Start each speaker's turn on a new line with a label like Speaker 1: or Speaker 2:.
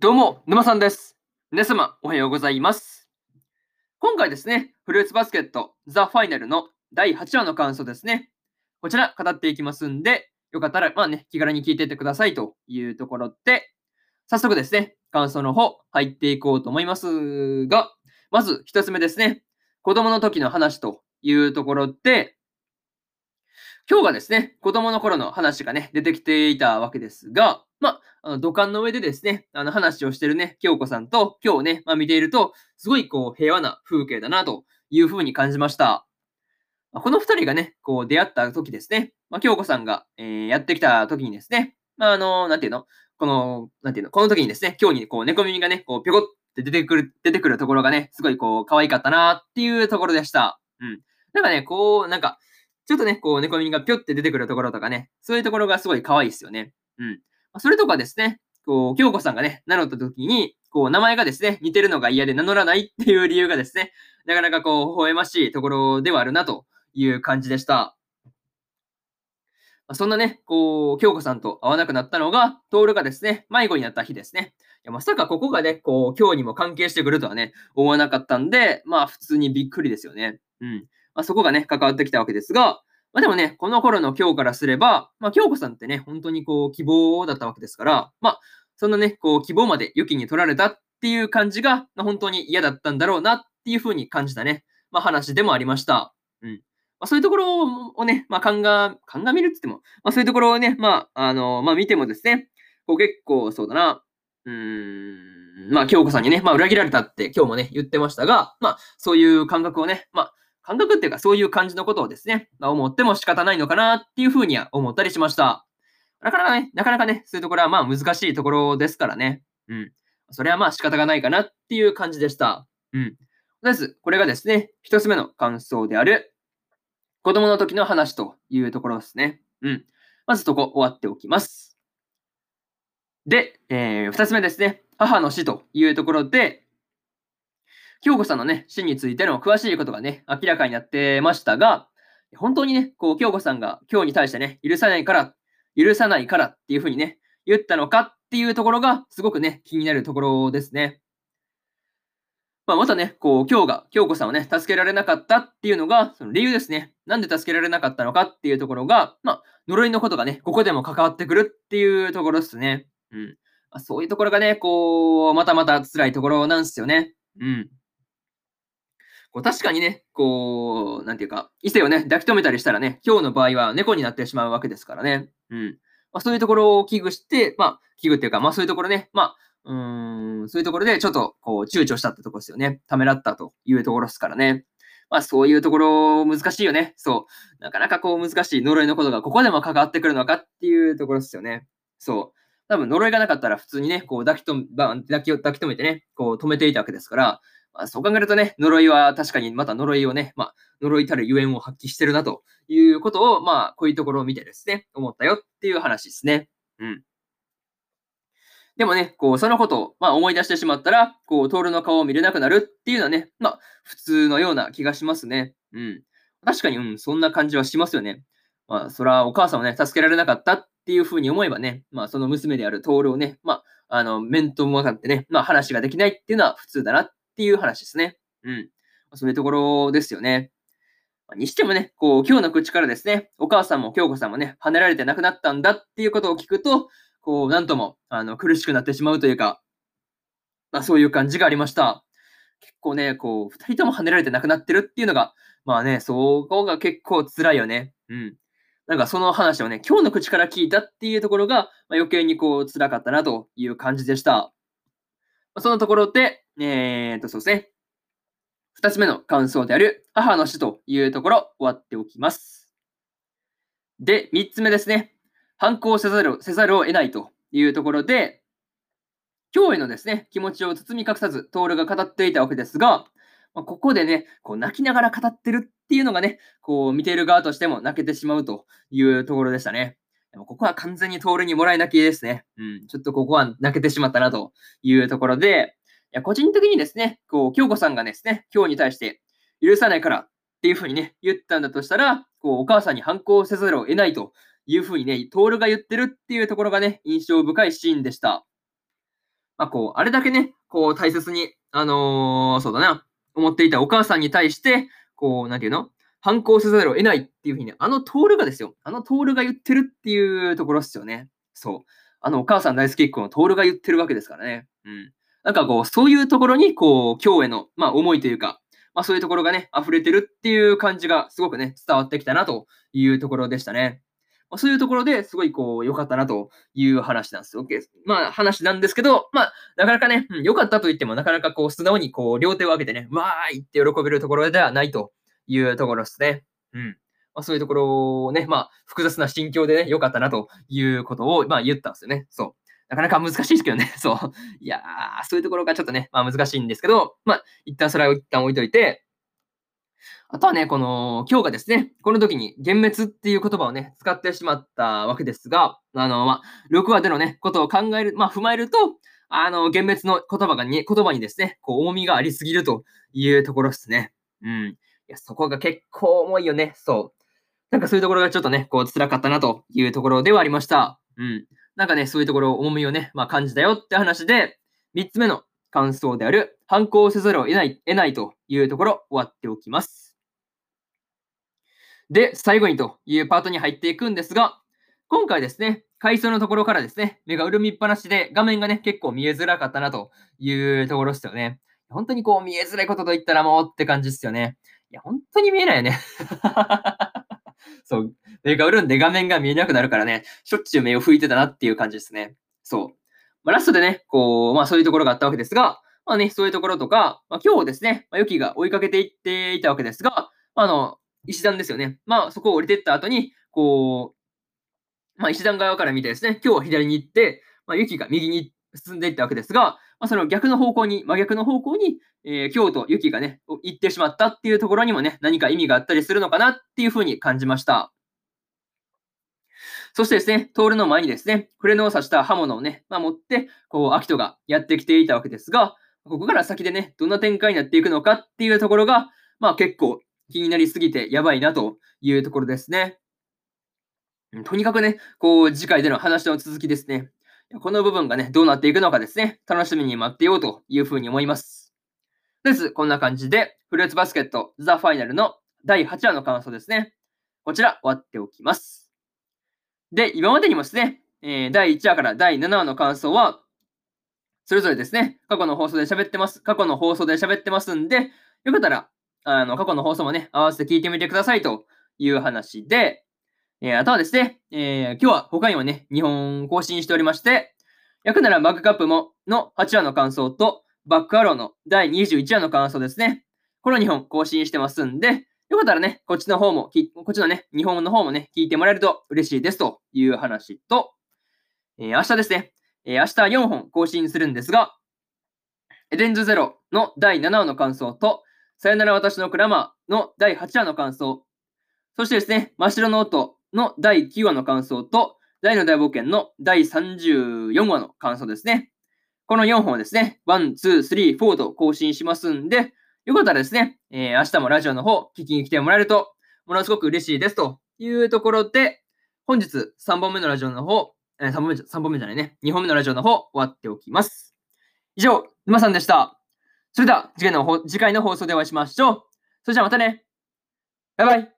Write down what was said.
Speaker 1: どうも、沼さんです。皆様、おはようございます。今回ですね、フルーツバスケットザ・ファイナルの第8話の感想ですね。こちら、語っていきますんで、よかったら、まあね、気軽に聞いていってくださいというところで、早速ですね、感想の方、入っていこうと思いますが、まず一つ目ですね、子供の時の話というところで、今日がですね、子供の頃の話がね、出てきていたわけですが、まあ、土管の上でですね、あの話をしてるね、京子さんと今日ね、まあ、見ていると、すごいこう平和な風景だなというふうに感じました。まあこの二人がね、こう出会った時ですね、まあ、京子さんが、えーやってきた時にですね、まあ、あの、なんていうのこの、なんていうのこの時にですね、今日にこう猫耳がね、こうぴょこって出てくる、出てくるところがね、すごいこう可愛かったなっていうところでした。うん。なんかね、こう、なんか、ちょっとね、こう猫耳がぴょって出てくるところとかね、そういうところがすごい可愛いですよね。うん。それとかですね、こう、京子さんがね、名乗った時に、こう、名前がですね、似てるのが嫌で名乗らないっていう理由がですね、なかなかこう、微笑ましいところではあるなという感じでした。そんなね、こう、京子さんと会わなくなったのが、徹がですね、迷子になった日ですね。いやまさかここがね、こう、今日にも関係してくるとはね、思わなかったんで、まあ、普通にびっくりですよね。うん。まあ、そこがね、関わってきたわけですが、まあ、でもね、この頃の今日からすれば、まあ、京子さんってね、本当にこう、希望だったわけですから、まあ、そんなね、こう、希望まで雪に取られたっていう感じが、まあ、本当に嫌だったんだろうなっていうふうに感じたね、まあ、話でもありました。うん。まあ、そういうところをね、まあ、鑑鑑みるって言っても、まあ、そういうところをね、まあ、あの、まあ、見てもですね、こう結構そうだな、うーん、まあ、京子さんにね、まあ、裏切られたって今日もね、言ってましたが、まあ、そういう感覚をね、まあ、感覚っていうか、そういう感じのことをですね、まあ、思っても仕方ないのかなっていうふうには思ったりしました。なかなかね、なかなかね、そういうところはまあ難しいところですからね。うん。それはまあ仕方がないかなっていう感じでした。うん。とりあえず、これがですね、一つ目の感想である、子供の時の話というところですね。うん。まずそこ終わっておきます。で、えー、二つ目ですね。母の死というところで、京子さんのね、死についての詳しいことがね、明らかになってましたが、本当にね、こう、京子さんが今日に対してね、許さないから、許さないからっていうふうにね、言ったのかっていうところが、すごくね、気になるところですね。まあ、またね、こう、今日が、京子さんをね、助けられなかったっていうのが、その理由ですね。なんで助けられなかったのかっていうところが、まあ、呪いのことがね、ここでも関わってくるっていうところですね。うん。まあ、そういうところがね、こう、またまた辛いところなんですよね。うん。こう確かにね、こう、なんていうか、異性をね、抱き留めたりしたらね、今日の場合は猫になってしまうわけですからね。うん。まあ、そういうところを危惧して、まあ、危惧っていうか、まあそういうところね、まあ、うーん、そういうところでちょっと、こう、躊躇したってところですよね。ためらったというところですからね。まあそういうところ難しいよね。そう。なかなかこう難しい呪いのことがここでも関わってくるのかっていうところですよね。そう。多分呪いがなかったら普通にね、こう抱きと抱き抱き留めてね、こう止めていたわけですから、まあ、そう考えるとね、呪いは確かにまた呪いをね、まあ、呪いたるゆえんを発揮してるなということを、まあ、こういうところを見てですね、思ったよっていう話ですね。うん。でもね、こう、そのことを、まあ、思い出してしまったら、こう、トールの顔を見れなくなるっていうのはね、まあ、普通のような気がしますね。うん。確かに、うん、そんな感じはしますよね。まあ、そら、お母さんをね、助けられなかったっていうふうに思えばね、まあ、その娘であるトールをね、まあ、あの、面と向かってね、まあ、話ができないっていうのは普通だなっっていう話ですね。うん。そういうところですよね。にしてもね、こう、今日の口からですね、お母さんも京子さんもね、跳ねられて亡くなったんだっていうことを聞くと、こう、なんとも、あの、苦しくなってしまうというか、まあ、そういう感じがありました。結構ね、こう、二人とも跳ねられて亡くなってるっていうのが、まあね、そこが結構辛いよね。うん。なんかその話をね、今日の口から聞いたっていうところが、まあ、余計にこう、辛かったなという感じでした。まあ、そのところで、えー、っと、そうですね。二つ目の感想である母の死というところ終わっておきます。で、三つ目ですね。反抗せざるせざるを得ないというところで、今日へのですね、気持ちを包み隠さず、トールが語っていたわけですが、まあ、ここでね、こう泣きながら語ってるっていうのがね、こう見ている側としても泣けてしまうというところでしたね。でもここは完全にトールにもらい泣きですね。うん、ちょっとここは泣けてしまったなというところで、や個人的にですね、こう、京子さんがですね、今日に対して、許さないからっていうふうにね、言ったんだとしたら、こう、お母さんに反抗せざるを得ないというふうにね、トールが言ってるっていうところがね、印象深いシーンでした。まあ、こう、あれだけね、こう、大切に、あのーそうだな、思っていたお母さんに対して、こう、なんていうの？反抗せざるを得ないっていうふうに、ねあのトールがですよ。あのトールが言ってるっていうところですよね。そう。あのお母さん大好きっ子のトールが言ってるわけですからね。うん。なんかこう、そういうところに、こう、今日への、まあ、思いというか、まあ、そういうところがね、溢れてるっていう感じがすごくね、伝わってきたなというところでしたね。まあ、そういうところですごいこう、良かったなという話なんですよ。OK まあ、話なんですけど、まあ、なかなかね、うん良かったと言っても、なかなかこう、素直にこう、両手を上げてね、わーいって喜べるところではないというところですね。うん。まあ、そういうところをね、まあ、複雑な心境でね、良かったなということを、まあ、言ったんですよね。そう。なかなか難しいですけどね。そう。いやー、そういうところがちょっとね、まあ難しいんですけど、まあ、一旦それは一旦置いといて、あとはね、この、今日がですね、この時に幻滅っていう言葉をね、使ってしまったわけですが、あの、まあ、6話でのね、ことを考える、まあ、踏まえると、あの、幻滅の言葉がに、言葉にですね、こう、重みがありすぎるというところですね。うん。いや、そこが結構重いよね。そう。なんかそういうところがちょっとね、こう、辛かったなというところではありました。うん。なんかね、そういうところ、重みをね、まあ、感じたよって話で、3つ目の感想である、反抗せざるを得ない、得ないというところ、終わっておきます。で、最後にというパートに入っていくんですが、今回ですね、階層のところからですね、目が潤みっぱなしで、画面がね、結構見えづらかったなというところですよね。本当にこう見えづらいことと言ったらもうって感じですよね。いや、本当に見えないよね。そう、目が潤んで画面が見えなくなるからね、しょっちゅう目を拭いてたなっていう感じですね。そう。まあ、ラストでね、こう、まあそういうところがあったわけですが、まあね、そういうところとか、まあ、今日ですね、まあ、ユキが追いかけていっていたわけですが、まあ、あの、石段ですよね。まあそこを降りてった後に、こう、まあ石段側から見てですね、今日は左に行って、まあユキが右に進んでいったわけですが、まあその逆の方向に、真逆の方向に、えー、京都、ユキがね、行ってしまったっていうところにもね、何か意味があったりするのかなっていうふうに感じました。そしてですね、トールの前にですね、触れのを刺した刃物をね、まあ、持って、こう、アキトがやってきていたわけですが、ここから先でね、どんな展開になっていくのかっていうところが、まあ結構気になりすぎてやばいなというところですね。とにかくね、こう、次回での話の続きですね。この部分がね、どうなっていくのかですね、楽しみに待ってようというふうに思います。です。こんな感じで、フルーツバスケットザ・ファイナルの第8話の感想ですね。こちら、終わっておきます。で、今までにもですね、えー第1話から第7話の感想は、それぞれですね、過去の放送で喋ってます。過去の放送で喋ってますんで、よかったら、あの、過去の放送もね、合わせて聞いてみてくださいという話で、えーあとはですね、えー今日は他にもね、2本更新しておりまして、焼くならバックカップもの8話の感想と、バックアローの第21話の感想ですね。この2本更新してますんで、よかったらね、こっちの方も、こっちのね、日本の方もね、聞いてもらえると嬉しいですという話と、えー明日ですね、えー明日4本更新するんですが、エデンズゼロの第7話の感想と、さよなら私のクラマーの第8話の感想、そしてですね、真っ白の音の第9話の感想と、大の大冒険の第34話の感想ですね。この4本をですね、1、2、3、4と更新しますんで、よかったらですね、えー明日もラジオの方、聞きに来てもらえると、ものすごく嬉しいですというところで、本日3本目のラジオの方、えー3本目じゃ、3本目じゃないね、2本目のラジオの方、終わっておきます。以上、沼さんでした。それでは次回の次回の放送でお会いしましょう。それじゃあまたね。バイバイ。